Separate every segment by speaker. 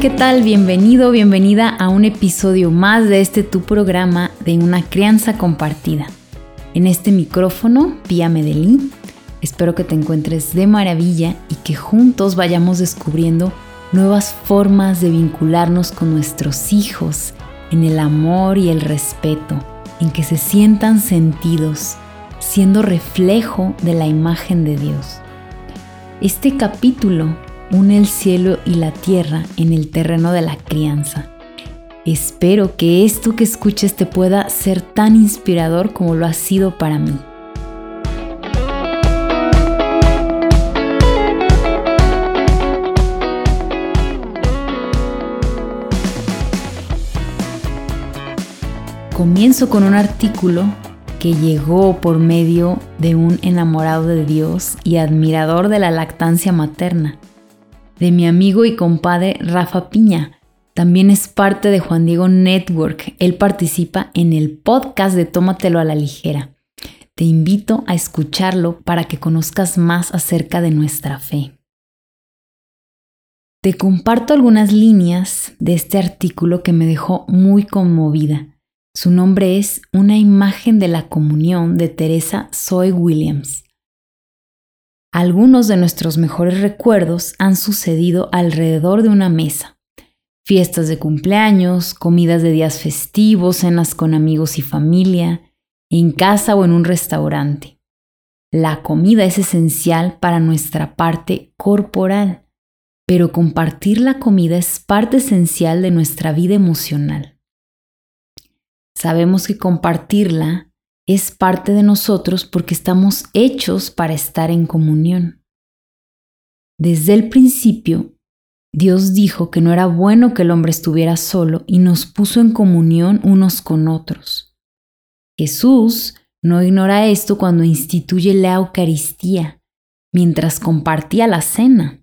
Speaker 1: ¿qué tal? Bienvenido, bienvenida a un episodio más de este tu programa de una crianza compartida. En este micrófono, Pía Medellín, espero que te encuentres de maravilla y que juntos vayamos descubriendo nuevas formas de vincularnos con nuestros hijos en el amor y el respeto, en que se sientan sentidos, siendo reflejo de la imagen de Dios. Este capítulo une el cielo y la tierra en el terreno de la crianza. Espero que esto que escuches te pueda ser tan inspirador como lo ha sido para mí. Comienzo con un artículo que llegó por medio de un enamorado de Dios y admirador de la lactancia materna, de mi amigo y compadre Rafa Piña. También es parte de Juan Diego Network. Él participa en el podcast de Tómatelo a la ligera. Te invito a escucharlo para que conozcas más acerca de nuestra fe. Te comparto algunas líneas de este artículo que me dejó muy conmovida. Su nombre es Una imagen de la comunión de Teresa Zoe Williams. Algunos de nuestros mejores recuerdos han sucedido alrededor de una mesa. Fiestas de cumpleaños, comidas de días festivos, cenas con amigos y familia, en casa o en un restaurante. La comida es esencial para nuestra parte corporal, pero compartir la comida es parte esencial de nuestra vida emocional. Sabemos que compartirla es parte de nosotros porque estamos hechos para estar en comunión. Desde el principio, Dios dijo que no era bueno que el hombre estuviera solo y nos puso en comunión unos con otros. Jesús no ignora esto cuando instituye la Eucaristía, mientras compartía la cena.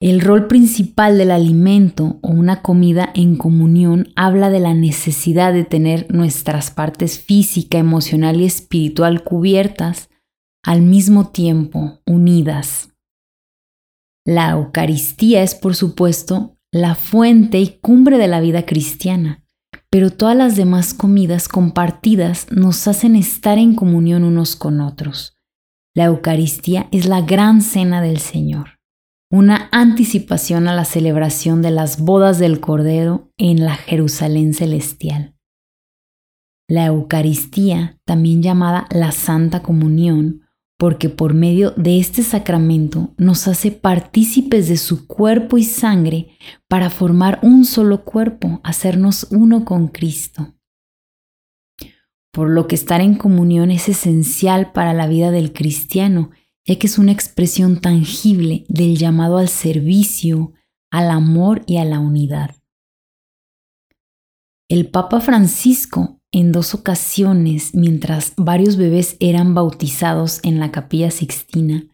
Speaker 1: El rol principal del alimento o una comida en comunión habla de la necesidad de tener nuestras partes física, emocional y espiritual cubiertas al mismo tiempo, unidas. La Eucaristía es, por supuesto, la fuente y cumbre de la vida cristiana, pero todas las demás comidas compartidas nos hacen estar en comunión unos con otros. La Eucaristía es la gran cena del Señor una anticipación a la celebración de las bodas del Cordero en la Jerusalén celestial. La Eucaristía, también llamada la Santa Comunión, porque por medio de este sacramento nos hace partícipes de su cuerpo y sangre para formar un solo cuerpo, hacernos uno con Cristo. Por lo que estar en comunión es esencial para la vida del cristiano ya que es una expresión tangible del llamado al servicio, al amor y a la unidad. El Papa Francisco, en dos ocasiones, mientras varios bebés eran bautizados en la capilla sixtina,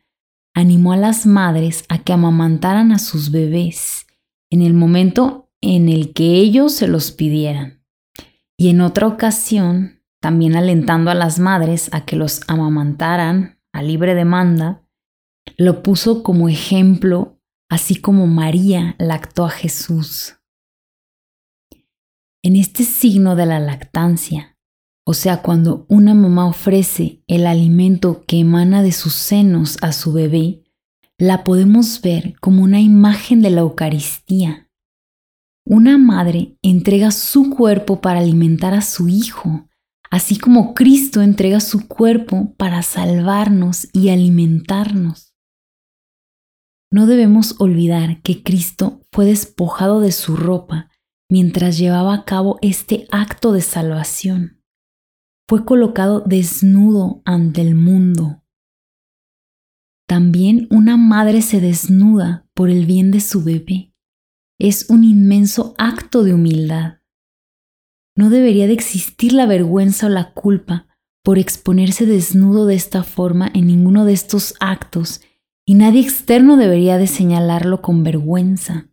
Speaker 1: animó a las madres a que amamantaran a sus bebés en el momento en el que ellos se los pidieran. Y en otra ocasión, también alentando a las madres a que los amamantaran a libre demanda, lo puso como ejemplo, así como María lactó a Jesús. En este signo de la lactancia, o sea, cuando una mamá ofrece el alimento que emana de sus senos a su bebé, la podemos ver como una imagen de la Eucaristía. Una madre entrega su cuerpo para alimentar a su hijo, así como Cristo entrega su cuerpo para salvarnos y alimentarnos. No debemos olvidar que Cristo fue despojado de su ropa mientras llevaba a cabo este acto de salvación. Fue colocado desnudo ante el mundo. También una madre se desnuda por el bien de su bebé. Es un inmenso acto de humildad. No debería de existir la vergüenza o la culpa por exponerse desnudo de esta forma en ninguno de estos actos y nadie externo debería de señalarlo con vergüenza.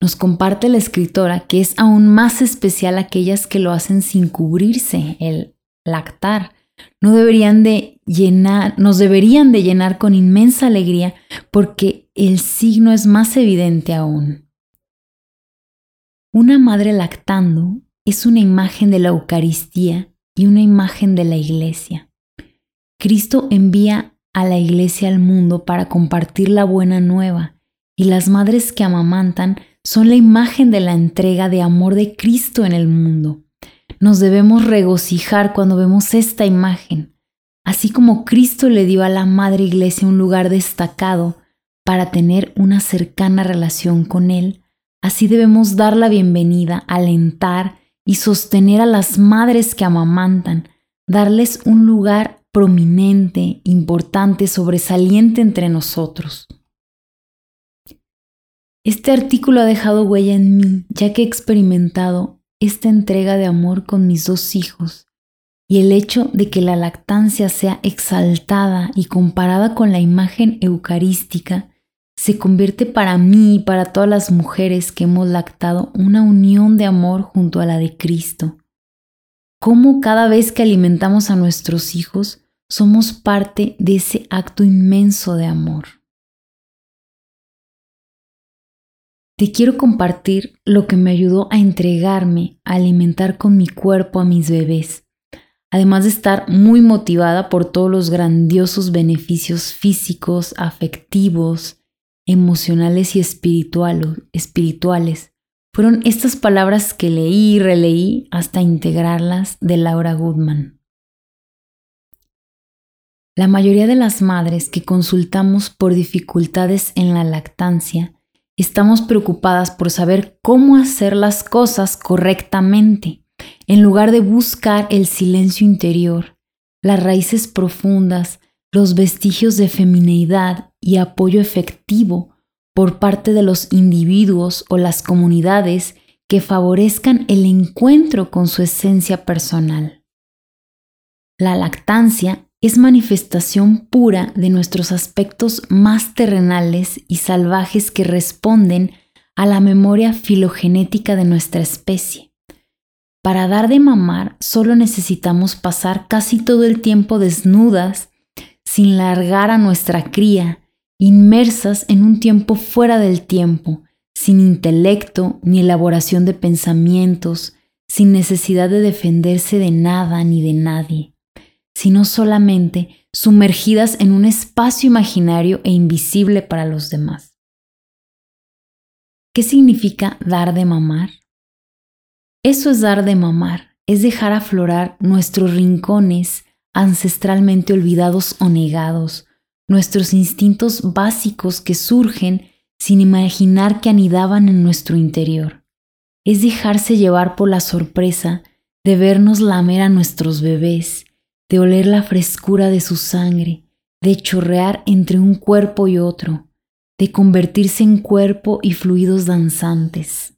Speaker 1: Nos comparte la escritora que es aún más especial aquellas que lo hacen sin cubrirse, el lactar, no deberían de llenar, nos deberían de llenar con inmensa alegría porque el signo es más evidente aún. Una madre lactando es una imagen de la Eucaristía y una imagen de la Iglesia. Cristo envía a la Iglesia al mundo para compartir la buena nueva y las madres que amamantan son la imagen de la entrega de amor de Cristo en el mundo. Nos debemos regocijar cuando vemos esta imagen, así como Cristo le dio a la Madre Iglesia un lugar destacado para tener una cercana relación con Él, así debemos dar la bienvenida, alentar y sostener a las madres que amamantan, darles un lugar prominente, importante, sobresaliente entre nosotros. Este artículo ha dejado huella en mí, ya que he experimentado esta entrega de amor con mis dos hijos y el hecho de que la lactancia sea exaltada y comparada con la imagen eucarística se convierte para mí y para todas las mujeres que hemos lactado una unión de amor junto a la de Cristo. Cómo cada vez que alimentamos a nuestros hijos somos parte de ese acto inmenso de amor. Te quiero compartir lo que me ayudó a entregarme, a alimentar con mi cuerpo a mis bebés, además de estar muy motivada por todos los grandiosos beneficios físicos, afectivos, emocionales y espirituales. Fueron estas palabras que leí y releí hasta integrarlas de Laura Goodman. La mayoría de las madres que consultamos por dificultades en la lactancia estamos preocupadas por saber cómo hacer las cosas correctamente, en lugar de buscar el silencio interior, las raíces profundas, los vestigios de femineidad y apoyo efectivo por parte de los individuos o las comunidades que favorezcan el encuentro con su esencia personal. La lactancia es manifestación pura de nuestros aspectos más terrenales y salvajes que responden a la memoria filogenética de nuestra especie. Para dar de mamar solo necesitamos pasar casi todo el tiempo desnudas, sin largar a nuestra cría, inmersas en un tiempo fuera del tiempo, sin intelecto ni elaboración de pensamientos, sin necesidad de defenderse de nada ni de nadie sino solamente sumergidas en un espacio imaginario e invisible para los demás. ¿Qué significa dar de mamar? Eso es dar de mamar, es dejar aflorar nuestros rincones ancestralmente olvidados o negados, nuestros instintos básicos que surgen sin imaginar que anidaban en nuestro interior. Es dejarse llevar por la sorpresa de vernos lamer a nuestros bebés, de oler la frescura de su sangre, de chorrear entre un cuerpo y otro, de convertirse en cuerpo y fluidos danzantes.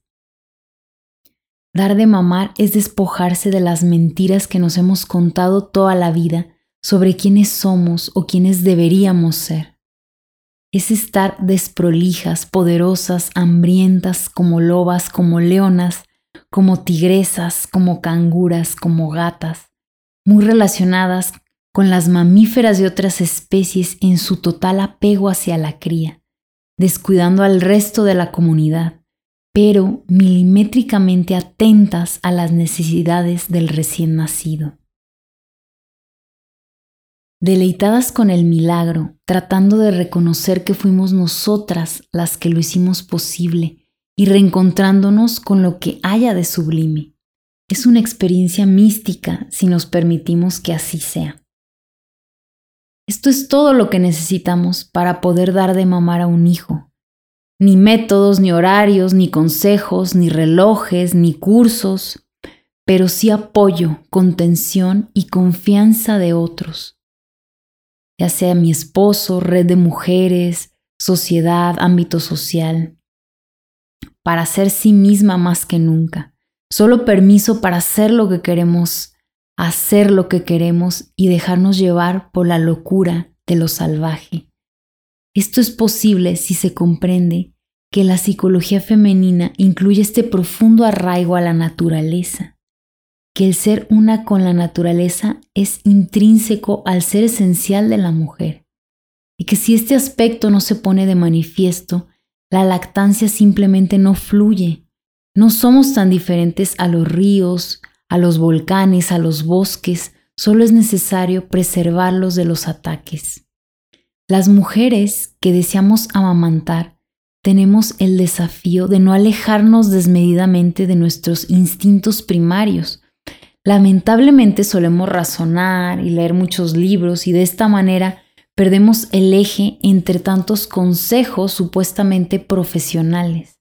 Speaker 1: Dar de mamar es despojarse de las mentiras que nos hemos contado toda la vida sobre quiénes somos o quiénes deberíamos ser. Es estar desprolijas, poderosas, hambrientas como lobas, como leonas, como tigresas, como canguras, como gatas, muy relacionadas con las mamíferas de otras especies en su total apego hacia la cría, descuidando al resto de la comunidad, pero milimétricamente atentas a las necesidades del recién nacido. Deleitadas con el milagro, tratando de reconocer que fuimos nosotras las que lo hicimos posible y reencontrándonos con lo que haya de sublime es una experiencia mística si nos permitimos que así sea. Esto es todo lo que necesitamos para poder dar de mamar a un hijo. Ni métodos, ni horarios, ni consejos, ni relojes, ni cursos, pero sí apoyo, contención y confianza de otros. Ya sea mi esposo, red de mujeres, sociedad, ámbito social, para ser sí misma más que nunca solo permiso para hacer lo que queremos, hacer lo que queremos y dejarnos llevar por la locura de lo salvaje. Esto es posible si se comprende que la psicología femenina incluye este profundo arraigo a la naturaleza. Que el ser una con la naturaleza es intrínseco al ser esencial de la mujer y que si este aspecto no se pone de manifiesto, la lactancia simplemente no fluye. No somos tan diferentes a los ríos, a los volcanes, a los bosques, solo es necesario preservarlos de los ataques. Las mujeres que deseamos amamantar tenemos el desafío de no alejarnos desmedidamente de nuestros instintos primarios. Lamentablemente solemos razonar y leer muchos libros y de esta manera perdemos el eje entre tantos consejos supuestamente profesionales.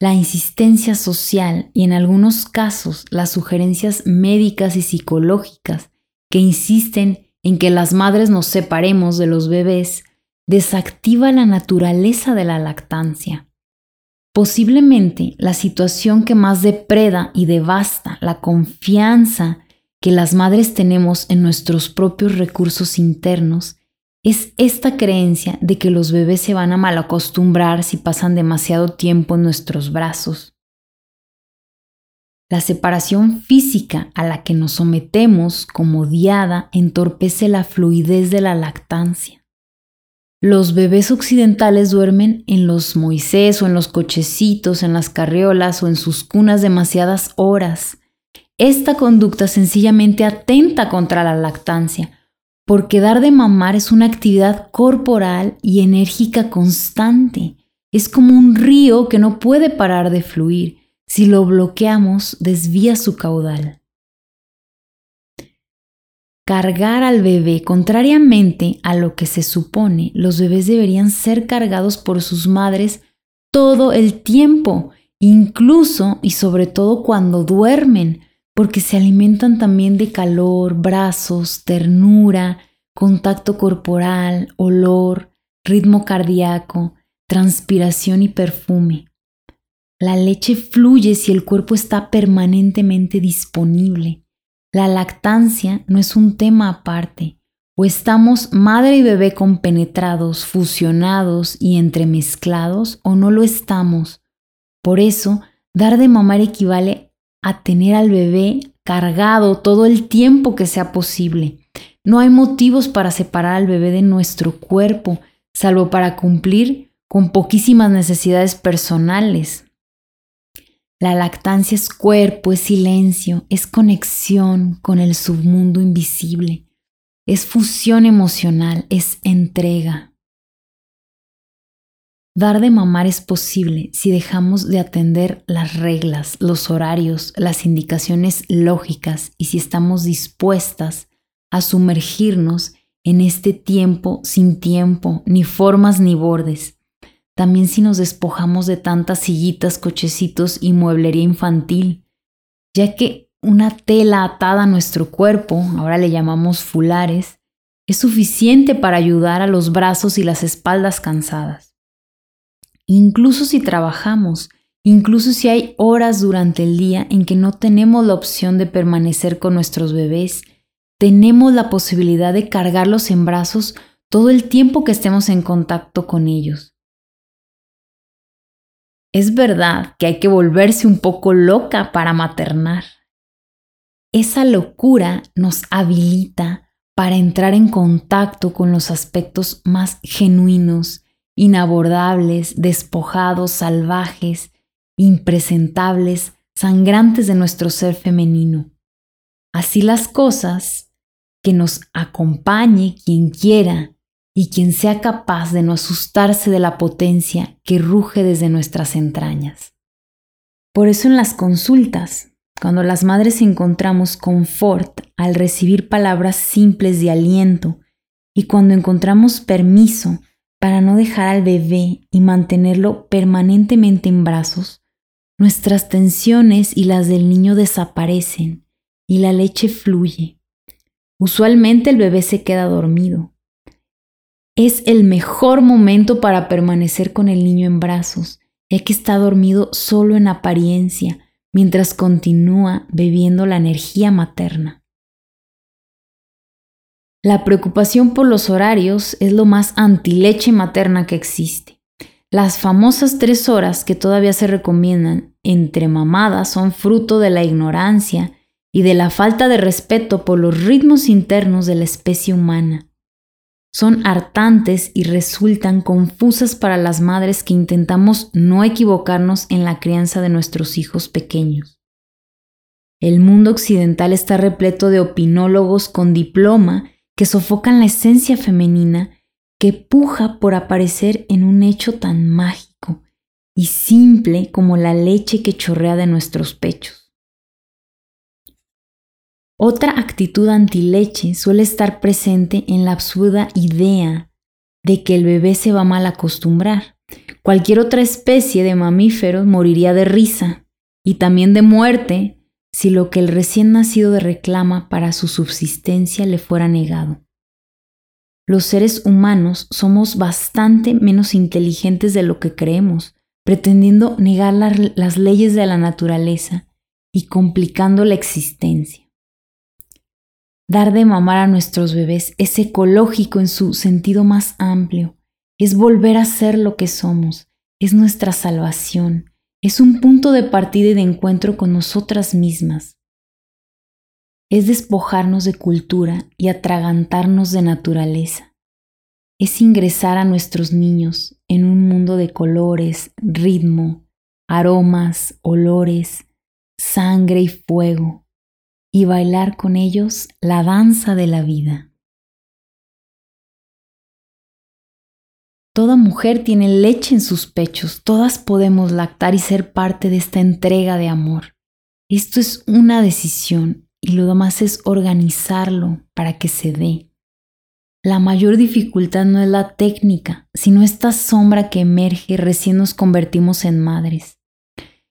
Speaker 1: La insistencia social y en algunos casos las sugerencias médicas y psicológicas que insisten en que las madres nos separemos de los bebés desactiva la naturaleza de la lactancia. Posiblemente la situación que más depreda y devasta la confianza que las madres tenemos en nuestros propios recursos internos es esta creencia de que los bebés se van a malacostumbrar si pasan demasiado tiempo en nuestros brazos. La separación física a la que nos sometemos como diada entorpece la fluidez de la lactancia. Los bebés occidentales duermen en los Moisés o en los cochecitos, en las carriolas o en sus cunas demasiadas horas. Esta conducta sencillamente atenta contra la lactancia, porque dar de mamar es una actividad corporal y enérgica constante. Es como un río que no puede parar de fluir. Si lo bloqueamos, desvía su caudal cargar al bebé, contrariamente a lo que se supone, los bebés deberían ser cargados por sus madres todo el tiempo, incluso y sobre todo cuando duermen, porque se alimentan también de calor, brazos, ternura, contacto corporal, olor, ritmo cardíaco, transpiración y perfume. La leche fluye si el cuerpo está permanentemente disponible. La lactancia no es un tema aparte, o estamos madre y bebé compenetrados, fusionados y entremezclados, o no lo estamos. Por eso, dar de mamar equivale a tener al bebé cargado todo el tiempo que sea posible. No hay motivos para separar al bebé de nuestro cuerpo, salvo para cumplir con poquísimas necesidades personales. La lactancia es cuerpo, es silencio, es conexión con el submundo invisible, es fusión emocional, es entrega. Dar de mamar es posible si dejamos de atender las reglas, los horarios, las indicaciones lógicas y si estamos dispuestas a sumergirnos en este tiempo sin tiempo, ni formas ni bordes, también si nos despojamos de tantas sillitas, cochecitos y mueblería infantil, ya que una tela atada a nuestro cuerpo, ahora le llamamos fulares, es suficiente para ayudar a los brazos y las espaldas cansadas. Incluso si trabajamos, incluso si hay horas durante el día en que no tenemos la opción de permanecer con nuestros bebés, tenemos la posibilidad de cargarlos en brazos todo el tiempo que estemos en contacto con ellos. Es verdad que hay que volverse un poco loca para maternar. Esa locura nos habilita para entrar en contacto con los aspectos más genuinos, inabordables, despojados, salvajes, impresentables, sangrantes de nuestro ser femenino. Así las cosas, que nos acompañe quien quiera y quien sea capaz de no asustarse de la potencia que ruge desde nuestras entrañas. Por eso en las consultas, cuando las madres encontramos confort al recibir palabras simples de aliento y cuando encontramos permiso para no dejar al bebé y mantenerlo permanentemente en brazos, nuestras tensiones y las del niño desaparecen y la leche fluye. Usualmente el bebé se queda dormido, es el mejor momento para permanecer con el niño en brazos, ya que está dormido solo en apariencia, mientras continúa bebiendo la energía materna. La preocupación por los horarios es lo más antileche materna que existe. Las famosas tres horas que todavía se recomiendan entre mamadas son fruto de la ignorancia y de la falta de respeto por los ritmos internos de la especie humana. Son hartantes y resultan confusas para las madres que intentamos no equivocarnos en la crianza de nuestros hijos pequeños. El mundo occidental está repleto de opinólogos con diploma que sofocan la esencia femenina que puja por aparecer en un hecho tan mágico y simple como la leche que chorrea de nuestros pechos. Otra actitud antileche suele estar presente en la absurda idea de que el bebé se va a acostumbrar. Cualquier otra especie de mamíferos moriría de risa y también de muerte si lo que el recién nacido reclama para su subsistencia le fuera negado. Los seres humanos somos bastante menos inteligentes de lo que creemos, pretendiendo negar las leyes de la naturaleza y complicando la existencia. Dar de mamar a nuestros bebés es ecológico en su sentido más amplio, es volver a ser lo que somos, es nuestra salvación, es un punto de partida y de encuentro con nosotras mismas. Es despojarnos de cultura y atragantarnos de naturaleza. Es ingresar a nuestros niños en un mundo de colores, ritmo, aromas, olores, sangre y fuego, y bailar con ellos la danza de la vida. Toda mujer tiene leche en sus pechos, todas podemos lactar y ser parte de esta entrega de amor. Esto es una decisión y lo demás es organizarlo para que se dé. La mayor dificultad no es la técnica, sino esta sombra que emerge recién nos convertimos en madres.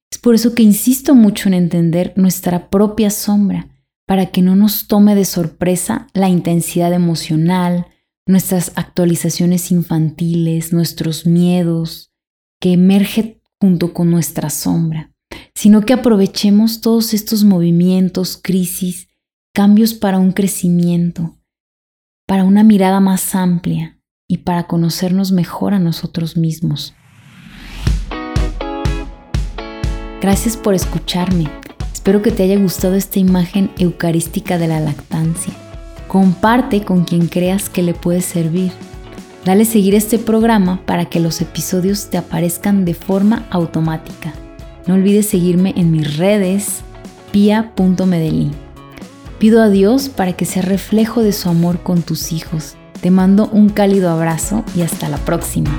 Speaker 1: Es por eso que insisto mucho en entender nuestra propia sombra, para que no nos tome de sorpresa la intensidad emocional, nuestras actualizaciones infantiles, nuestros miedos, que emerge junto con nuestra sombra, sino que aprovechemos todos estos movimientos, crisis, cambios para un crecimiento, para una mirada más amplia y para conocernos mejor a nosotros mismos. Gracias por escucharme. Espero que te haya gustado esta imagen eucarística de la lactancia. Comparte con quien creas que le puede servir. Dale seguir este programa para que los episodios te aparezcan de forma automática. No olvides seguirme en mis redes pia.medellín. Pido a Dios para que sea reflejo de su amor con tus hijos. Te mando un cálido abrazo y hasta la próxima.